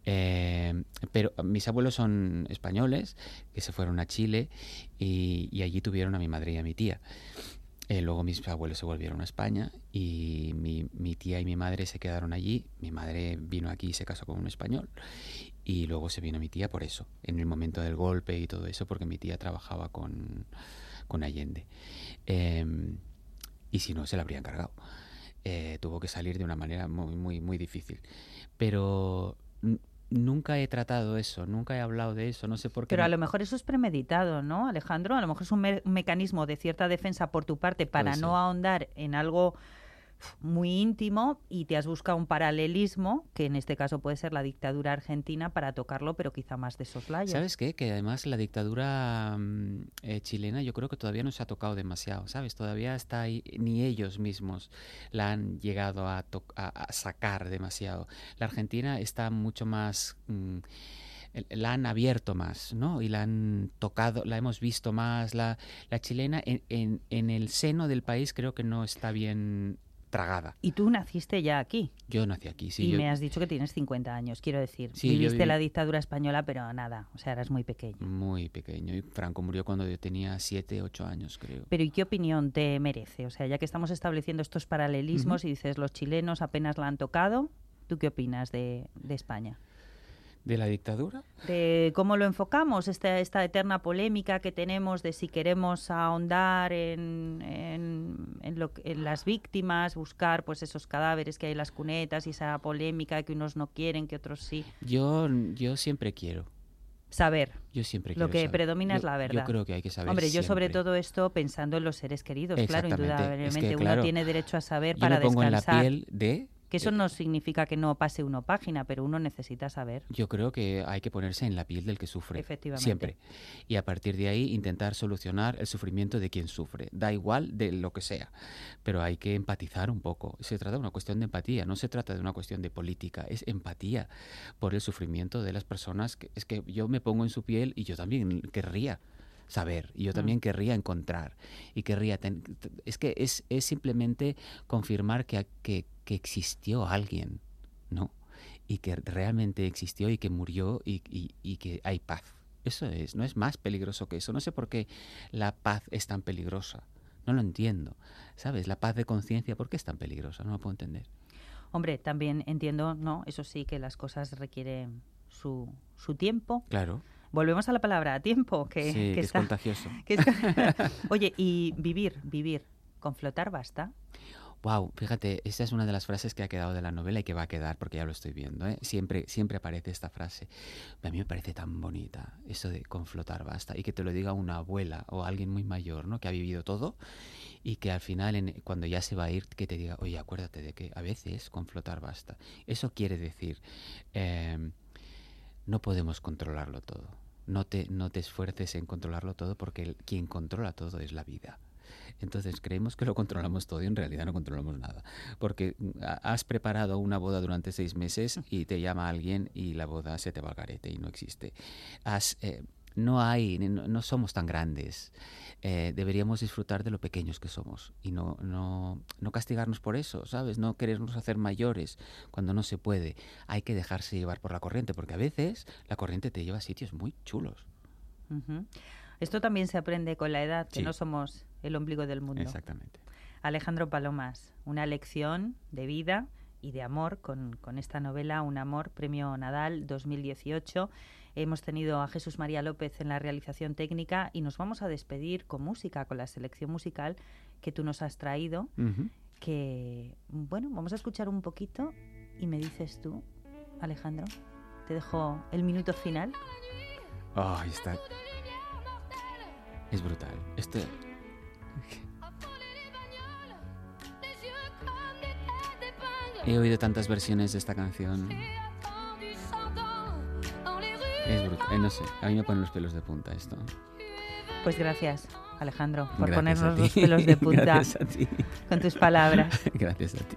Eh, pero mis abuelos son españoles, que se fueron a Chile y, y allí tuvieron a mi madre y a mi tía. Eh, luego mis abuelos se volvieron a España y mi, mi tía y mi madre se quedaron allí. Mi madre vino aquí y se casó con un español. Y luego se vino mi tía por eso, en el momento del golpe y todo eso, porque mi tía trabajaba con, con Allende. Em, y si no, se la habrían cargado. Eh, tuvo que salir de una manera muy, muy, muy difícil. Pero nunca he tratado eso, nunca he hablado de eso, no sé por qué. Pero a me- lo mejor eso es premeditado, ¿no, Alejandro? A lo mejor es un, me- un mecanismo de cierta defensa por tu parte para no ahondar en algo muy íntimo y te has buscado un paralelismo, que en este caso puede ser la dictadura argentina, para tocarlo, pero quizá más de soslayo. ¿Sabes qué? Que además la dictadura mm, eh, chilena yo creo que todavía no se ha tocado demasiado, ¿sabes? Todavía está ahí, ni ellos mismos la han llegado a, a- sacar demasiado. La Argentina está mucho más... mm, la han abierto más, ¿no? Y la han tocado, la hemos visto más. La, la chilena en, en- en el seno del país creo que no está bien tragada. Y tú naciste ya aquí Yo nací aquí, sí. y yo- me has dicho que tienes 50 años, quiero decir. Sí, Viviste viví- la dictadura española, pero nada, o sea, eras muy pequeño. Muy pequeño. Y Franco murió cuando yo tenía 7, 8 años, creo. Pero ¿y qué opinión te merece? O sea, ya que estamos estableciendo estos paralelismos y dices los chilenos apenas la han tocado, ¿tú qué opinas de, de España? ¿De la dictadura? de cómo lo enfocamos, esta, esta eterna polémica que tenemos de si queremos ahondar en, en, en lo que- en las víctimas, buscar pues esos cadáveres que hay en las cunetas y esa polémica que unos no quieren, que otros sí. Yo, yo siempre quiero. Saber. Yo siempre Lo quiero que saber. predomina es la verdad. Yo creo que hay que saber. Hombre, yo sobre todo esto pensando en los seres queridos, claro. Es que, indudablemente. claro, uno tiene derecho a saber Yo para me pongo descansar. en la piel de. Que eso eh, no significa que no pase uno página, pero uno necesita saber. Yo creo que hay que ponerse en la piel del que sufre. Efectivamente. Siempre. Y a partir de ahí intentar solucionar el sufrimiento de quien sufre. Da igual de lo que sea. Pero hay que empatizar un poco. Se trata de una cuestión de empatía. No se trata de una cuestión de política. Es empatía por el sufrimiento de las personas. Que, es que yo me pongo en su piel y yo también querría saber. Y yo también querría encontrar. Y querría... es que es, es simplemente confirmar que, que, que existió alguien, ¿no? Y que realmente existió y que murió y, y- y que hay paz. Eso es, no es más peligroso que eso. No sé por qué la paz es tan peligrosa. No lo entiendo. ¿Sabes? La paz de conciencia, ¿por qué es tan peligrosa? No lo puedo entender. Hombre, también entiendo, ¿no? Eso sí, que las cosas requieren su, su tiempo. Claro. Volvemos a la palabra tiempo, que, sí, que que es está- contagioso. que es- Oye, y vivir, vivir, con flotar basta. Wow, fíjate, esta es una de las frases que ha quedado de la novela y que va a quedar porque ya lo estoy viendo. ¿eh? Siempre, siempre aparece esta frase. A mí me parece tan bonita eso de con flotar basta y que te lo diga una abuela o alguien muy mayor, ¿no? Que ha vivido todo y que al final, en- cuando ya se va a ir, que te diga, oye, acuérdate de que a veces con flotar basta. Eso quiere decir, eh, no podemos controlarlo todo. No te, no te esfuerces en controlarlo todo porque quien controla todo es la vida. Entonces creemos que lo controlamos todo y en realidad no controlamos nada. Porque mm, ha- has preparado una boda durante seis meses y te llama alguien y la boda se te va al garete y no existe. Has, eh, no hay, no, no somos tan grandes. Eh, deberíamos disfrutar de lo pequeños que somos y no, no, no castigarnos por eso, ¿sabes? No querernos hacer mayores cuando no se puede. Hay que dejarse llevar por la corriente porque a veces la corriente te lleva a sitios muy chulos. Esto también se aprende con la edad, que Sí. no somos el ombligo del mundo. Exactamente. Alejandro Palomas, una lección de vida y de amor con, con esta novela, Un amor, Premio Nadal 2018. Hemos tenido a Jesús María López en la realización técnica y nos vamos a despedir con música, con la selección musical que tú nos has traído, que, bueno, vamos a escuchar un poquito y me dices tú, Alejandro, te dejo el minuto final. Ay, está. Es brutal. Esto. He oído tantas versiones de esta canción. Es brutal. Eh, no sé, a mí me ponen los pelos de punta esto. Pues gracias, Alejandro, por Gracias ponernos los pelos de punta Gracias a ti. con tus palabras. Gracias a ti.